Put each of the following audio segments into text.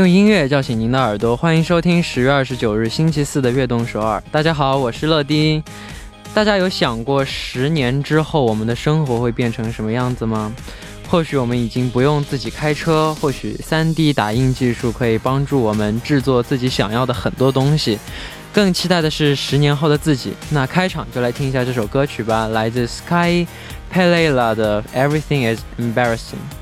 用音乐叫醒您的耳朵，欢迎收听十月二十九日星期四的《悦动首尔》。大家好，我是乐丁。大家有想过十年之后我们的生活会变成什么样子吗？或许我们已经不用自己开车，或许 3D 打印技术可以帮助我们制作自己想要的很多东西。更期待的是十年后的自己。那开场就来听一下这首歌曲吧，来自 Sky Pelela 的 Everything Is Embarrassing。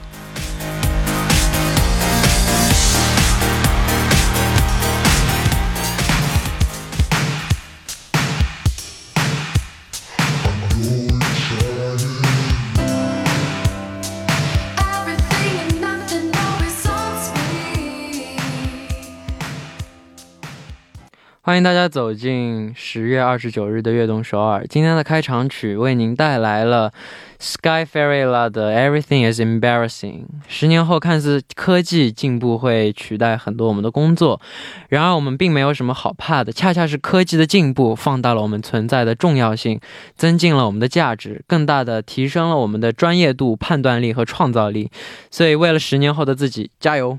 欢迎大家走进十月二十九日的悦动首尔。今天的开场曲为您带来了 Sky Fairyla 的 Everything is Embarrassing。十年后，看似科技进步会取代很多我们的工作，然而我们并没有什么好怕的，恰恰是科技的进步放大了我们存在的重要性，增进了我们的价值，更大的提升了我们的专业度、判断力和创造力。所以，为了十年后的自己，加油！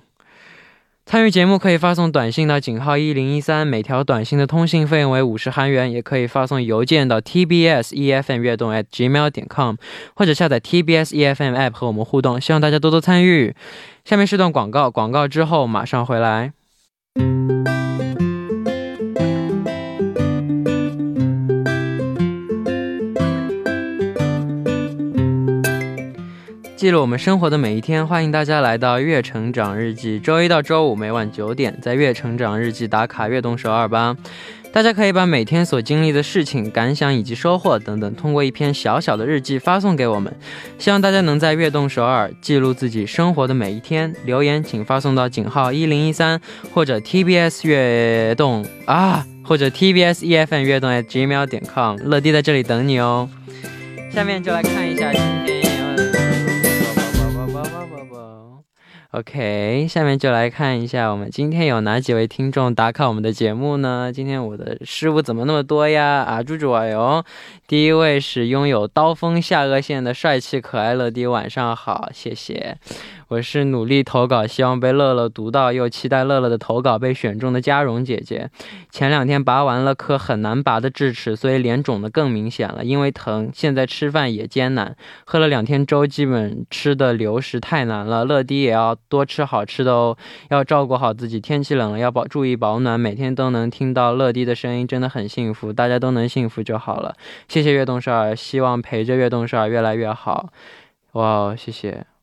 参与节目可以发送短信到井号一零一三，每条短信的通信费用为五十韩元，也可以发送邮件到 tbs efm 悦动 at gmail 点 com，或者下载 tbs efm app 和我们互动。希望大家多多参与。下面是段广告，广告之后马上回来。记录我们生活的每一天，欢迎大家来到《月成长日记》，周一到周五每晚九点，在《月成长日记》打卡悦动首尔吧。大家可以把每天所经历的事情、感想以及收获等等，通过一篇小小的日记发送给我们。希望大家能在悦动首尔记录自己生活的每一天。留言请发送到井号一零一三或者 TBS 悦动啊，或者 TBS EFM 悦动 at gmail 点 com。乐迪在这里等你哦。下面就来看一下 OK，下面就来看一下我们今天有哪几位听众打卡我们的节目呢？今天我的失误怎么那么多呀？啊，猪猪啊哟！第一位是拥有刀锋下颚线的帅气可爱乐迪，晚上好，谢谢。我是努力投稿，希望被乐乐读到，又期待乐乐的投稿被选中的嘉荣姐姐。前两天拔完了颗很难拔的智齿，所以脸肿得更明显了，因为疼。现在吃饭也艰难，喝了两天粥，基本吃的流食太难了。乐迪也要多吃好吃的哦，要照顾好自己。天气冷了要保注意保暖，每天都能听到乐迪的声音，真的很幸福。大家都能幸福就好了。谢谢悦动少儿，希望陪着悦动少儿越来越好。哇，谢谢。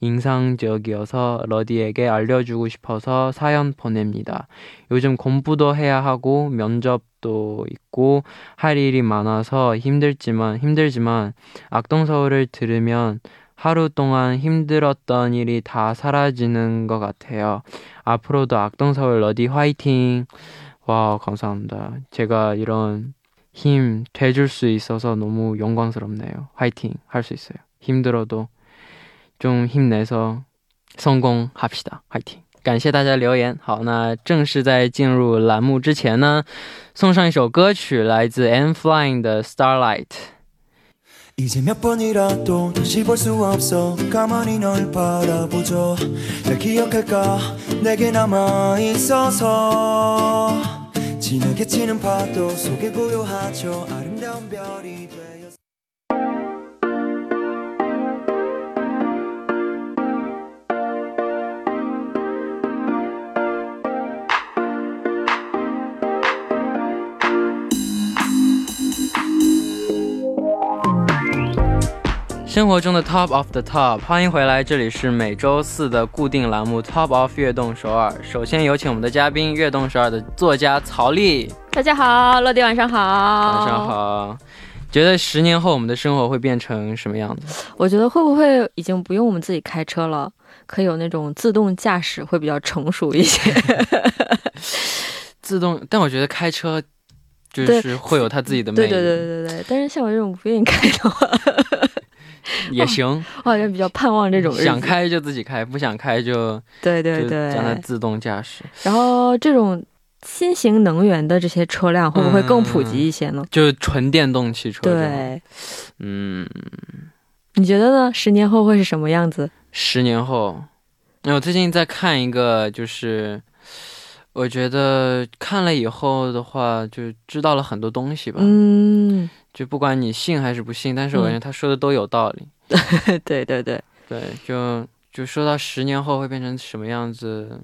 인상적이어서 러디에게 알려주고 싶어서 사연 보냅니다. 요즘 공부도 해야 하고 면접도 있고 할 일이 많아서 힘들지만 힘들지만 악동 서울을 들으면 하루 동안 힘들었던 일이 다 사라지는 것 같아요. 앞으로도 악동 서울 러디 화이팅! 와, 감사합니다. 제가 이런 힘 돼줄 수 있어서 너무 영광스럽네요. 화이팅! 할 수 있어요. 힘들어도 中힘내서성공합시다 화이팅感谢大家留言。好，那正式在进入栏目之前呢，送上一首歌曲，来自 N Flying 的 Starlight。이제몇번이라도다시볼수없어가만히널바라보죠날기억할까내게남아있어서진하게치는파도속에고요하죠아름다운별이 生活中的 Top of the Top，欢迎回来，这里是每周四的固定栏目 Top of 悦动首尔。首先有请我们的嘉宾，悦动首尔的作家曹丽。大家好，乐迪晚上好。晚上好。觉得十年后我们的生活会变成什么样子？我觉得会不会已经不用我们自己开车了，可以有那种自动驾驶，会比较成熟一些。自动，但我觉得开车就是会有他自己的魅力。对对对对对。但是像我这种不愿意开的话，也行。我好像比较盼望这种想开就自己开，不想开就对对对，让它自动驾驶。然后这种。新型能源的这些车辆会不会更普及一些呢？就纯电动汽车。对，嗯，你觉得呢？十年后会是什么样子？十年后，那我最近在看一个，就是我觉得看了以后的话，就知道了很多东西吧。嗯，就不管你信还是不信，但是我感觉他说的都有道理。对对对对，就就说到十年后会变成什么样子。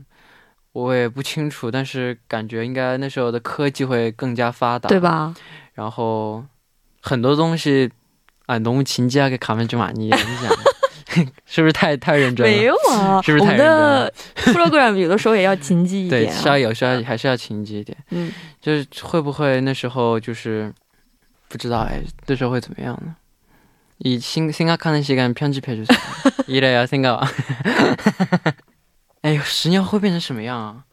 我也不清楚，但是感觉应该那时候的科技会更加发达，对吧？然后很多东西啊，农务勤加给卡门就玛尼，你讲 是不是太太认真了？没有啊，是不是太认真了？program 有的时候也要勤记一点，对，是要有时候还是要勤记一点。嗯，就是会不会那时候就是不知道哎，那时候会怎么样呢？以新新加看的时间편집해 주， 세요이래요생 각。 哎呦，十年后会变成什么样啊？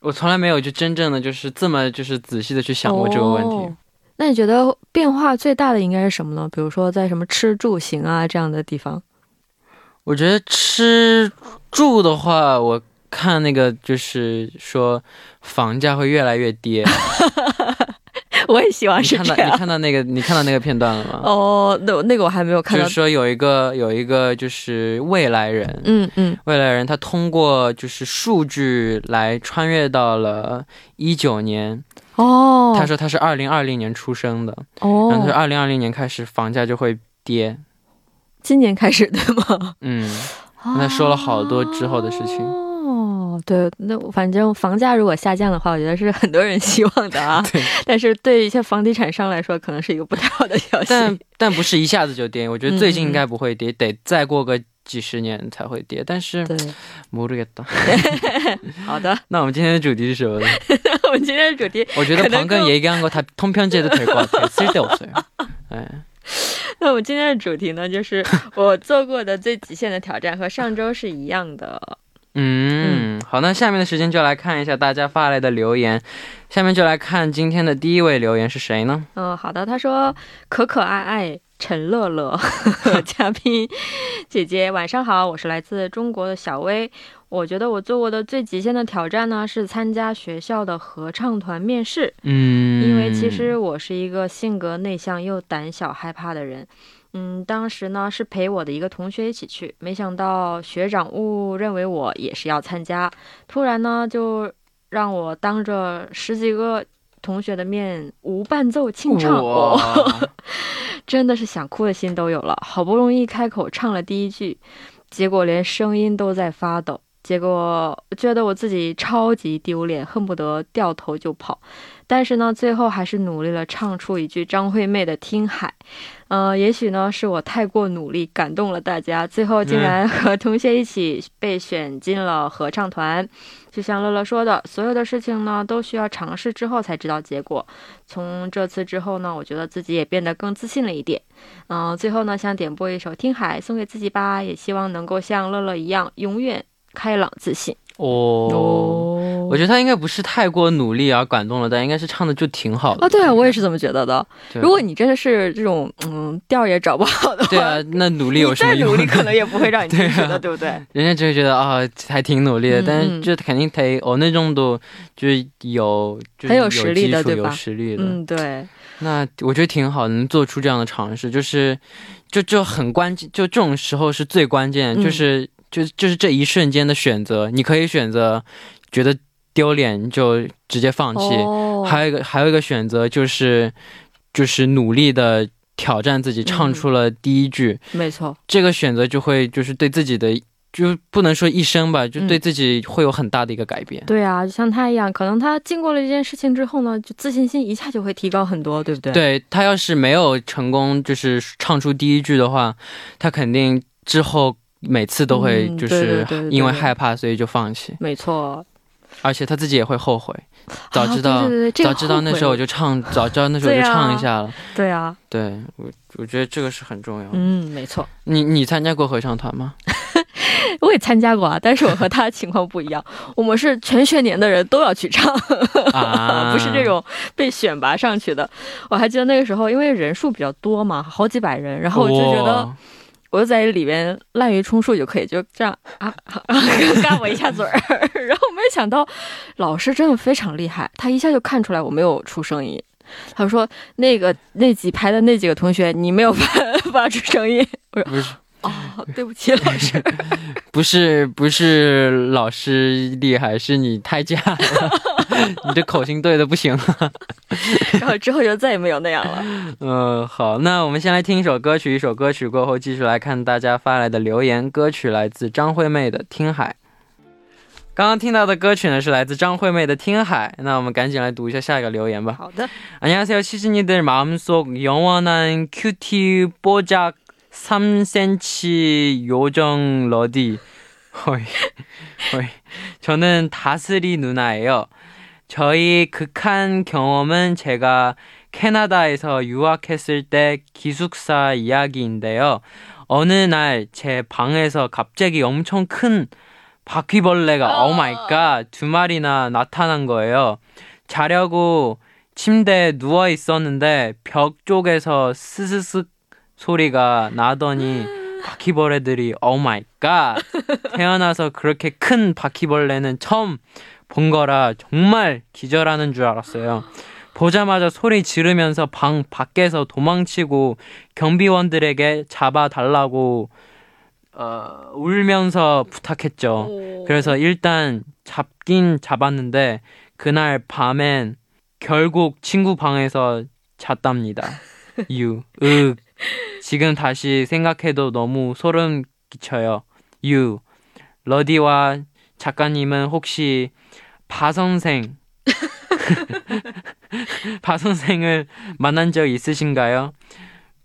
我从来没有就真正的就是这么就是仔细的去想过这个问题。那你觉得变化最大的应该是什么呢？比如说在什么吃住行啊这样的地方？ 我觉得吃住的话，我看那个就是说房价会越来越跌。我也希望是这样。你看到那个，你看到那个片段了吗？哦，那那个我还没有看到。就是说有一个有一个就是未来人，嗯嗯，未来人他通过就是数据来穿越到了一九年。哦，他说他是二零二零年出生的。哦，然后他说二零二零年开始房价就会跌。今年开始对吗？嗯，那说了好多之后的事情。对，那反正房价如果下降的话，我觉得是很多人希望的啊。对，但是对一些房地产商来说，可能是一个不太好的消息。但但不是一下子就跌，我觉得最近应该不会跌，得再过个几十年才会跌。但是，对，모르겠 다。 好的，那我们今天的主题是什么呢？我们今天的主题，我觉得旁根얘기한거다통편제도될것같아쓸데없어요哎， 那我们今天的主题呢，就是 我做过的最极限的挑战和上周是一样的。嗯，好，那下面的时间就来看一下大家发来的留言。下面就来看今天的第一位留言是谁呢？嗯，好的，他说可可爱爱陈乐乐，嘉宾姐姐晚上好，我是来自中国的小薇。我觉得我做过的最极限的挑战呢，是参加学校的合唱团面试。嗯，因为其实我是一个性格内向又胆小害怕的人。嗯，当时呢是陪我的一个同学一起去，没想到学长误认为我也是要参加，突然呢就让我当着十几个同学的面无伴奏清唱，真的是想哭的心都有了。好不容易开口唱了第一句，结果连声音都在发抖，结果觉得我自己超级丢脸，恨不得掉头就跑。但是呢，最后还是努力了，唱出一句张惠妹的《听海》。呃，也许呢是我太过努力，感动了大家，最后竟然和同学一起被选进了合唱团。就像乐乐说的，所有的事情呢都需要尝试之后才知道结果。从这次之后呢，我觉得自己也变得更自信了一点。嗯，最后呢，想点播一首《听海》送给自己吧，也希望能够像乐乐一样，永远开朗自信。哦，我觉得他应该不是太过努力而感动了，但应该是唱的就挺好的。啊，对啊，我也是这么觉得的。如果你真的是这种嗯调也找不好的话，对啊，那努力有什么用？努力可能也不会让你 进去的，对不对？人家只会觉得啊，还挺努力的，但是就肯定得哦那种都就是有很有实力的，对吧？有实力的，嗯，对。那我觉得挺好，能做出这样的尝试，就是就就很关键，就这种时候是最关键，就是。就就是这一瞬间的选择，你可以选择觉得丢脸就直接放弃，还有一个还有一个选择就是就是努力的挑战自己，唱出了第一句。没错，这个选择就会就是对自己的就不能说一生吧，就对自己会有很大的一个改变。对啊，就像他一样，可能他经过了这件事情之后呢，就自信心一下就会提高很多，对不对？对他要是没有成功就是唱出第一句的话，他肯定之后。每次都会就是因为害怕，所以就放弃。没错，而且他自己也会后悔。早知道，早知道那时候我就唱，早知道那时候我就唱一下了。对啊，对我我觉得这个是很重要。嗯，没错。你你参加过合唱团吗？我也参加过啊，但是我和他情况不一样，我们是全学年的人都要去唱，啊 不是这种被选拔上去的。我还记得那个时候，因为人数比较多嘛，好几百人，然后我就觉得哇我就在里边滥竽充数就可以，就这样啊，干我一下嘴儿。然后没想到老师真的非常厉害，他一下就看出来我没有出声音。他说：“那个那几排的那几个同学，你没有发 发出声音。”我说不是：“哦，对不起，老师。不是不是老师厉害，是你太假了，你这口型对的不行。”然后之后就再也没有那样了。嗯，好，那我们先来听一首歌曲，一首歌曲过后继续来看大家发来的留言。歌曲来自张惠妹的《听海》。刚刚听到的歌曲呢是来自张惠妹的《听海》，那我们赶紧来读一下下一个留言吧。好的， 안녕하세요 시즈니들 마음속 영원한 큐티 뽀작 3cm 요정 러디. 허이 허이. 저는 다스리 누나예요. 저희 극한 경험은 제가 캐나다에서 유학했을 때 기숙사 이야기인데요. 어느 날 제 방에서 갑자기 엄청 큰 바퀴벌레가 오 마이 갓두 마리나 나타난 거예요. 자려고 침대에 누워 있었는데 벽 쪽에서 스스스 소리가 나더니 바퀴벌레들이 오 마이 갓 태어나서 그렇게 큰 바퀴벌레는 처음 본 거라 정말 기절하는 줄 알았어요. 보자마자 소리 지르면서 방 밖에서 도망치고 경비원들에게 잡아달라고 어, 울면서 부탁했죠. 그래서 일단 잡긴 잡았는데 그날 밤엔 결국 친구 방에서 잤답니다. 유, 윽. 지금 다시 생각해도 너무 소름 끼쳐요. 유. 러디와 작가님은 혹시 바 선생 바 선생을 만난 적 있으신가요?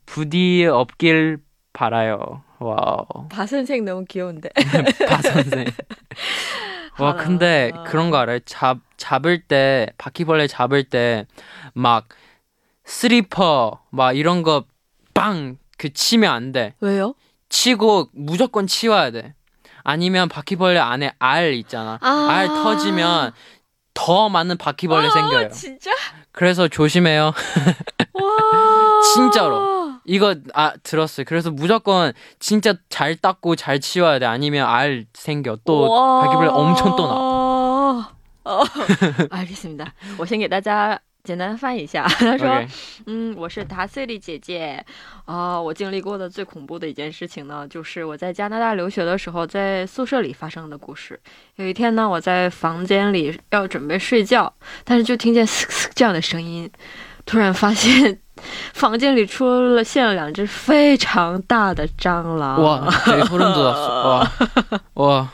부디 없길 바라요. 와우. 바 선생 너무 귀여운데. 바 선생. 와 하나. 근데 그런 거 알아요? 잡 잡을 때 바퀴벌레 잡을 때 막 스리퍼 막 이런 거 빵 그 치면 안 돼. 왜요? 치고 무조건 치워야 돼. 아니면 바퀴벌레 안에 알 있잖아. 아. 알 터지면 더 많은 바퀴벌레 생겨요. 진짜? 그래서 조심해요. 와. 진짜로. 이거 아 들었어요. 그래서 무조건 진짜 잘 닦고 잘 치워야 돼. 아니면 알 생겨. 또 바퀴벌레 엄청 또 나. 哦，알겠습니다. 我先给大家 简单翻译一下。他说嗯我是达瑟利姐姐。啊我经历过的最恐怖的一件事情呢就是我在加拿大留学的时候在宿舍里发生的故事。有一天呢我在房间里要准备睡觉但是就听见嘶 嘶这样的声音突然发现 房间里出了现了两只非常大的蟑螂。哇哇。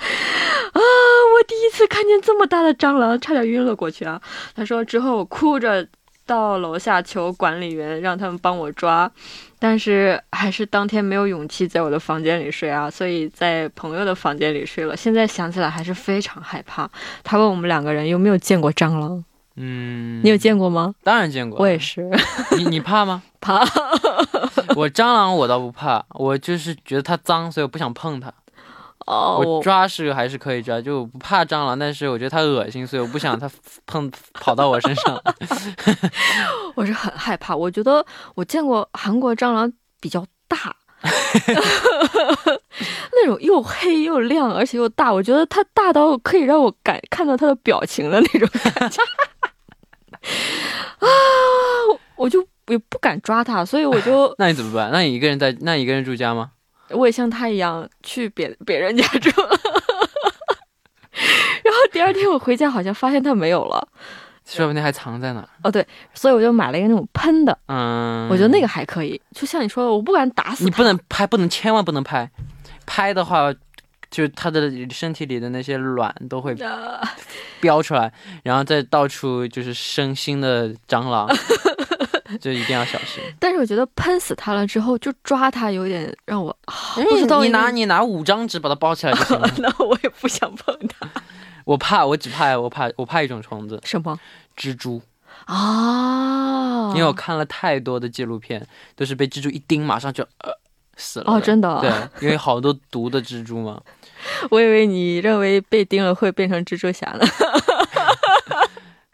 第一次看见这么大的蟑螂，差点晕了过去啊！他说之后我哭着到楼下求管理员让他们帮我抓，但是还是当天没有勇气在我的房间里睡啊，所以在朋友的房间里睡了。现在想起来还是非常害怕。他问我们两个人有没有见过蟑螂，嗯,你有见过吗？当然见过。我也是你你怕吗？怕。我蟑螂我倒不怕，我就是觉得它脏，所以我不想碰它。哦，我抓是还是可以抓，就我不怕蟑螂，但是我觉得它恶心，所以我不想它 碰跑到我身上。我是很害怕。我觉得我见过韩国蟑螂比较大，那种又黑又亮，而且又大。我觉得它大到可以让我感看到它的表情的那种感觉。啊，我就也不敢抓它，所以我就那你怎么办？那你一个人在，那你一个人住家吗？我也像他一样去别别人家住。然后第二天我回家，好像发现它没有了。说不定还藏在哪儿。哦，对，所以我就买了一个那种喷的，嗯，我觉得那个还可以。就像你说的，我不敢打死你不能拍，不能千万不能拍，拍的话，就它的身体里的那些卵都会呃飙出来，然后再到处就是生新的蟑螂，就一定要小心。但是我觉得喷死它了之后，就抓它有点让我、啊不知道你。拿你拿五张纸把它包起来就行了 那我也不想碰它。我怕，我只怕我怕我怕一种虫子，什么蜘蛛。啊？因为我看了太多的纪录片，都是被蜘蛛一叮马上就呃死了。哦，真的对，因为好多毒的蜘蛛嘛。我以为你认为被叮了会变成蜘蛛侠呢。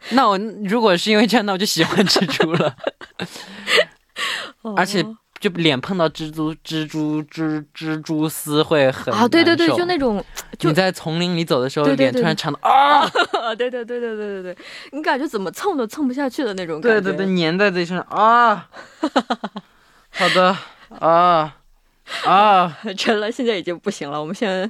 那我如果是因为这样，那我就喜欢蜘蛛了。而且哦就脸碰到蜘蛛、蜘蛛、蜘蜘蛛丝会很啊，对对对，就那种，就你在丛林里走的时候，对对对脸突然长的 啊，对对对对对对对，你感觉怎么蹭都蹭不下去的那种感觉。对对对，粘在自己身上啊。好的啊啊，对，陈了，现在已经不行了，我们先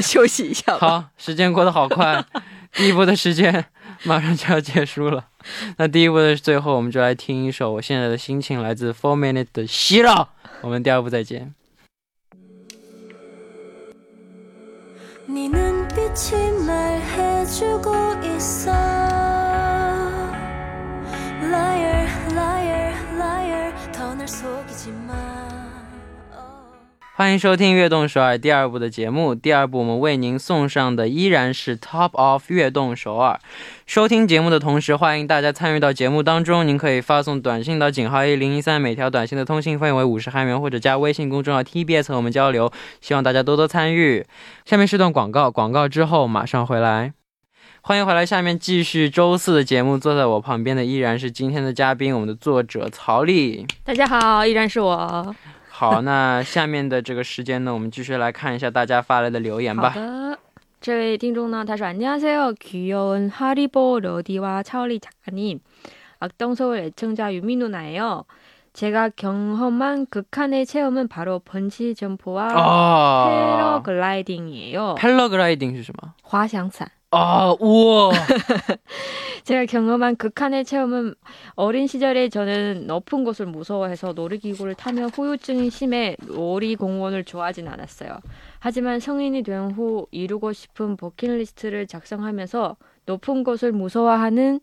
休息一下吧。好，时间过得好快，第一步的时间 马上就要结束了。那第一部的最后，我们就来听一首我现在的心情，来自 Four Minute 的《希绕》。我们第二部再见。 네 눈빛이 말해주고 있어 Liar, liar, liar 더 날 속이지 마 oh. 欢迎收听《悦动首尔》第二部的节目。第二部我们为您送上的依然是 Top of 悦动首尔。收听节目的同时，欢迎大家参与到节目当中。您可以发送短信到井号一零一三，每条短信的通信费为五十韩元，或者加微信公众号 TBS 和我们交流。希望大家多多参与。下面是段广告，广告之后马上回来。欢迎回来，下面继续周四的节目。坐在我旁边的依然是今天的嘉宾，我们的作者曹丽。大家好，依然是我。好，那下面的这个时间呢，我们继续来看一下大家发来的留言吧。好的，这位听众呢，他说：“안녕하세요，귀여운하리보러디와차올리작가님악동서울애청자유민누나예요。제가경험한극한의체험은바로번지점프와 哦 패러글라이딩이에요. ，paragliding 是什么？滑翔伞。哦，哇， 제가 경험한 극한의 체험은 어린 시절에 저는 높은 곳을 무서워해서 놀이기구를 타며 후유증이 심해 놀이공원을 좋아하진 않았어요. 하지만 성인이 된 후 이루고 싶은 버킷리스트를 작성하면서 높은 곳을 무서워하는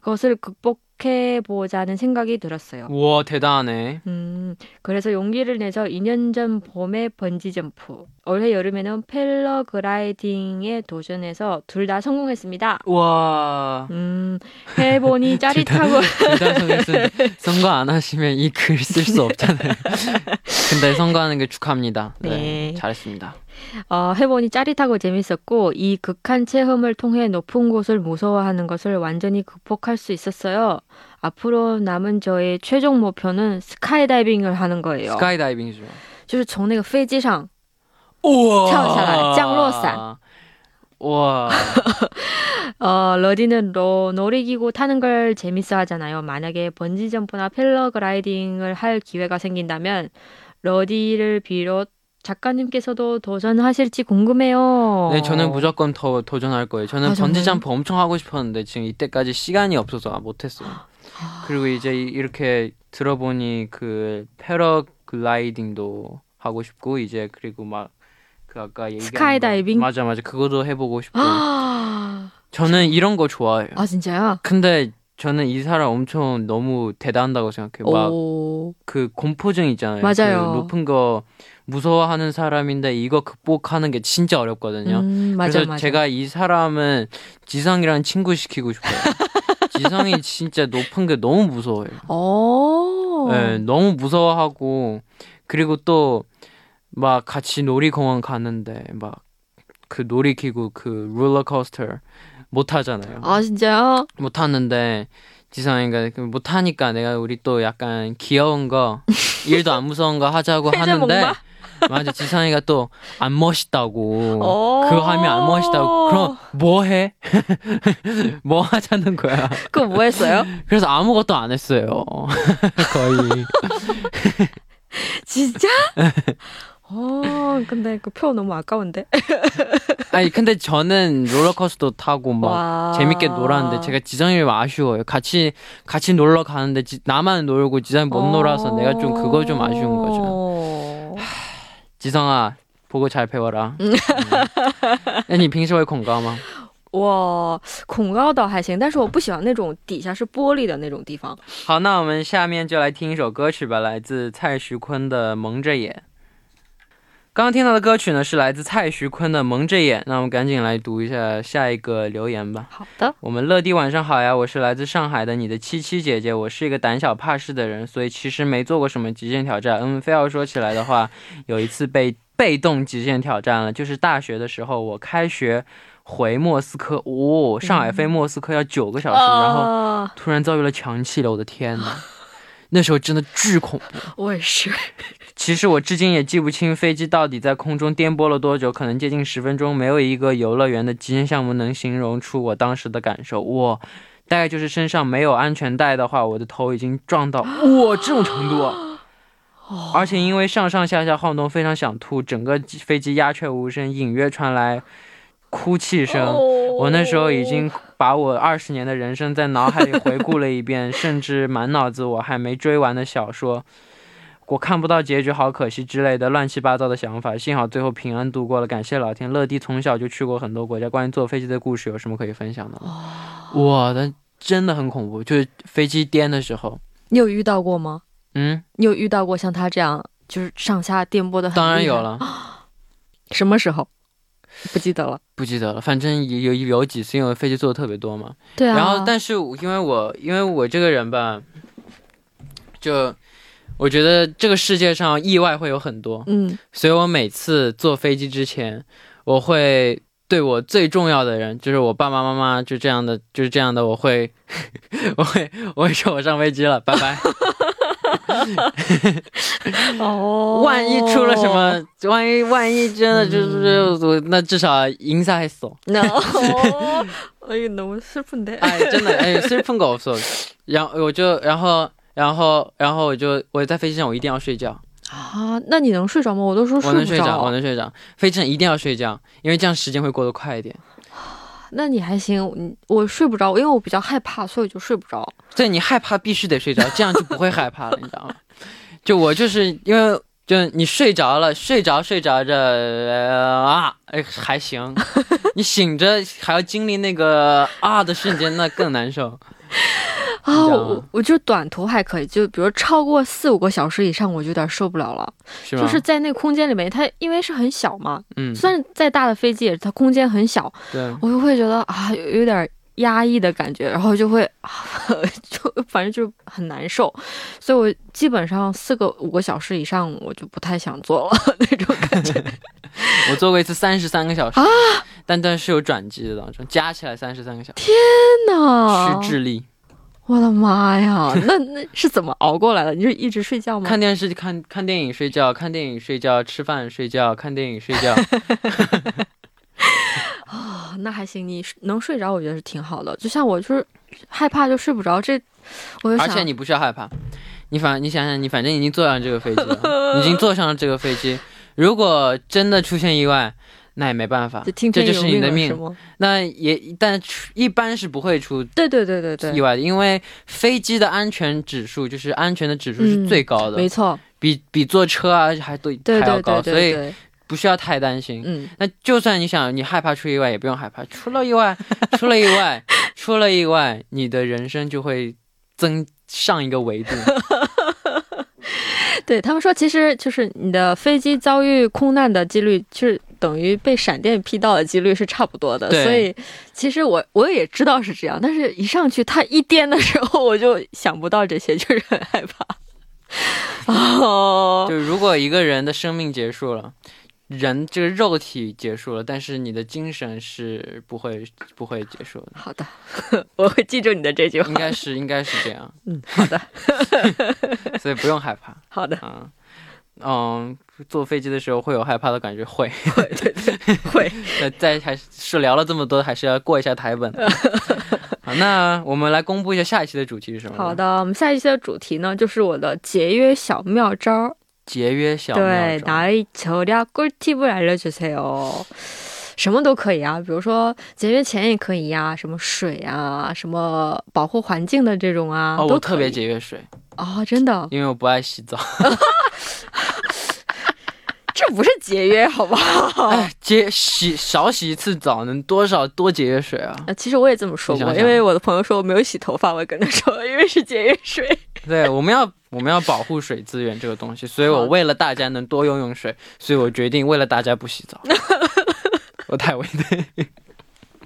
것을 극복 해 보자는 생각이 들었어요. 哇，대단하네. 음, 그래서 용기를 내서 2년 전 봄에 번지 점프, 올해 여름에는 패러글라이딩에 도전해서 둘 다 성공했습니다. 哇， 음, 해보니 짜릿하고 선거 안 하시면 이 글 쓸 수 없잖아요. 근데 선거하는 게 축하합니다. 네, 네. 잘했습니다. 어, 해보니 짜릿하고 재밌었고 이 극한 체험을 통해 높은 곳을 무서워하는 것을 완전히 극복할 수 있었어요. 앞으로 남은 저의 최종 목표는 스카이다이빙을 하는 거예요. 스카이다이빙이죠. 就是从那个飞机上우와. 跳下来，降落伞。 와. 어, 러디는 로, 놀이기구 타는 걸 재밌어 하잖아요. 만약에 번지점프나 패러글라이딩을 할 기회가 생긴다면 러디를 비롯 작가님께서도 도전하실지 궁금해요. 네, 저는 무조건 더 도전할 거예요. 저는 아, 정말요? 번지 점프 엄청 하고 싶었는데 지금 이때까지 시간이 없어서 못했어요. 아. 그리고 이제 이- 이렇게 들어보니 그 패러글라이딩도 하고 싶고 이제 그리고 막 그 아까 얘기한 스카이다이빙? 거, 맞아 맞아 그것도 해보고 싶고 아, 저는 이런 거 좋아해요. 아 진짜요? 근데 저는 이 사람 엄청 너무 대단하다고 생각해요. 막 오, 그 공포증 있잖아요. 맞아요. 그 높은 거 무서워하는 사람인데 이거 극복하는 게 진짜 어렵거든요. 음, 맞아 그래서 맞아. 제가 이 사람은 지성이랑 친구 시키고 싶어요. 지성이 진짜 높은 게 너무 무서워요. 오, 네, 너무 무서워하고 그리고 또 막 같이 놀이공원 가는데 막 그 놀이기구 그 롤러코스터 못 하잖아요. 아 진짜요? 못 하는데 지성이가 그못 하니까 내가 우리 또 약간 귀여운 거 일도 안 무서운 거 하자고 하는데? 맞아 지성이가 또 안 멋있다고 오. 그거 하면 안 멋있다고 그럼 뭐 해? 뭐 하자는 거야 그거 뭐 했어요? 그래서 아무것도 안 했어요 거의 진짜? 어, 근데 그 표 너무 아까운데. 아니 근데 저는 롤러코스터 타고 막 와. 재밌게 놀았는데 제가 지성이 아쉬워요 같이 같이 놀러 가는데 지- 나만 놀고 지성이 못 놀아서 내가 좀 그거 좀 아쉬운 거죠 어. 지성아 보고 잘 배워라 嗯那你平时会恐高吗我恐高倒还行，但是我不喜欢那种底下是玻璃的那种地方。好，那我们下面就来听一首歌曲吧，来自蔡徐坤的《蒙着眼》。 刚刚听到的歌曲呢是来自蔡徐坤的《蒙着眼》，那我们赶紧来读一下下一个留言吧。好的，我们乐迪晚上好呀，我是来自上海的你的七七姐姐，我是一个胆小怕事的人，所以其实没做过什么极限挑战。嗯，非要说起来的话，有一次被被动极限挑战了，就是大学的时候，我开学回莫斯科，哦，上海飞莫斯科要九个小时，然后啊，突然遭遇了强气流，我的天呐，那时候真的巨恐怖。我也是。其实我至今也记不清飞机到底在空中颠簸了多久，可能接近十分钟。没有一个游乐园的极限项目能形容出我当时的感受。我，大概就是身上没有安全带的话，我的头已经撞到哇这种程度。而且因为上上下下晃动，非常想吐，整个飞机鸦雀无声，隐约传来哭泣声。我那时候已经把我二十年的人生在脑海里回顾了一遍，甚至满脑子我还没追完的小说，我看不到结局，好可惜之类的乱七八糟的想法。幸好最后平安度过了，感谢老天。乐迪从小就去过很多国家，关于坐飞机的故事有什么可以分享的吗？我的真的很恐怖，就是飞机颠的时候，你有遇到过吗？嗯，你有遇到过像他这样就是上下颠簸的？当然有。了，什么时候？不记得了。不记得了，反正有有有几次因为飞机坐的特别多嘛。对啊。然后，但是因为我因为我这个人吧，就我觉得这个世界上意外会有很多，嗯所以我每次坐飞机之前，我会对我最重要的人，就是我爸爸妈妈，就这样的，就是这样的，我会，我会，我会说我上飞机了，拜拜。哦万一出了什么，万一万一真的就是我，那至少인사했어。 ？No。哎呦，너무슬픈데。 哎，真的，哎，슬픈거없어。然后我就，然后， 然后，然后我就，我在飞机上我一定要睡觉，啊，那你能睡着吗？我都说我睡不能睡着，我能睡着。飞机上一定要睡觉，因为这样时间会过得快一点。那你还行，你我睡不着，因为我比较害怕，所以就睡不着。对你害怕必须得睡着，这样就不会害怕了，你知道吗？就我就是因为就你睡着了，睡着睡着着、呃啊，哎还行，你醒着还要经历那个啊的瞬间，那更难受。啊，我我就短途还可以，就比如超过四五个小时以上，我就有点受不了了。是吗？就是在那个空间里面，它因为是很小嘛，嗯，虽然再大的飞机也是它空间很小，对，我就会觉得啊有有点压抑的感觉，然后就会啊 就反正就很难受，所以我基本上四个五个小时以上我就不太想坐了 那种感觉。我坐过一次三十三个小时啊，但但是有转机的当中，加起来三十三个小时，天哪！是智力。我的妈呀，那那是怎么熬过来的？你就一直睡觉吗？看电视、看看电影、睡觉，看电影、睡觉，吃饭、睡觉，看电影、睡觉。啊、那还行，你能睡着，我觉得是挺好的。就像我就是害怕就睡不着，这我就想，而且你不需要害怕，你反你想想，你反正已经坐上这个飞机了，已经坐上了这个飞机，如果真的出现意外，那也没办法就，听这就是你的命？那也但出一般是不会出对对对对对，意外的，因为飞机的安全指数就是安全的指数是嗯最高的，没错，比比坐车啊还都还要高，所以不需要太担心。嗯，那就算你想你害怕出意外，也不用害怕，出了意外，出了意外，出了意外，你的人生就会增上一个维度。对他们说，其实就是你的飞机遭遇空难的几率，就是等于被闪电劈到的几率是差不多的。所以其实我我也知道是这样，但是一上去他一颠的时候，我就想不到这些，就是很害怕。哦，就如果一个人的生命结束了，人这个肉体结束了，但是你的精神是不会不会结束的，好的，我会记住你的这句话应。该是应该是这样，嗯，好的，所以不用害怕 好的，嗯。嗯，坐飞机的时候会有害怕的感觉，会。会，对对会。呃，在还是聊了这么多，还是要过一下台本。好，那我们来公布一下下一期的主题是什么？好，的，我们下一期的主题呢，就是我的节约小妙招儿。节约小妙对，招。 나의절약꿀팁을알려주세요。什么都可以啊，比如说节约钱也可以呀、什么水啊，什么保护环境的这种啊，哦，都我特别可以节约水，哦，真的，因为我不爱洗澡。 这不是节约，好不好？哎，节洗少洗一次澡能多少多节约水啊？呃其实我也这么说过，想想因为我的朋友说我没有洗头发，我也跟他说，因为是节约水。对，我们要我们要保护水资源这个东西，所以我为了大家能多用用水，所以我决定为了大家不洗澡。我太伟大。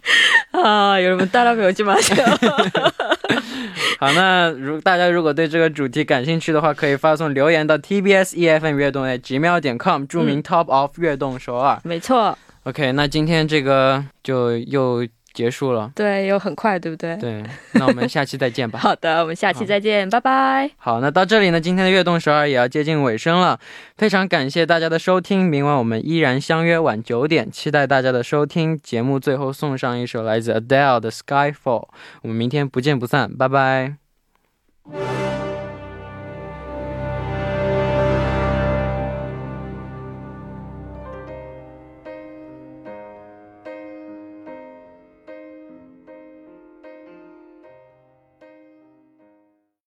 啊，有人们따라배우지마세요 好，那如大家如果对这个主题感兴趣的话，可以发送留言到 TBS EFM 悦动的几秒点 com，注明 Top of 悦动首尔。没错， OK，那今天这个就又 结束了。对，又很快，对不对？对，那我们下期再见吧。好的，我们下期再见，拜拜。好，那到这里呢，今天的悦动十二也要接近尾声了，非常感谢大家的收听，明晚我们依然相约晚九点，期待大家的收听。节目最后送上一首来自 Adele 的《Skyfall》，我们明天不见不散，拜拜。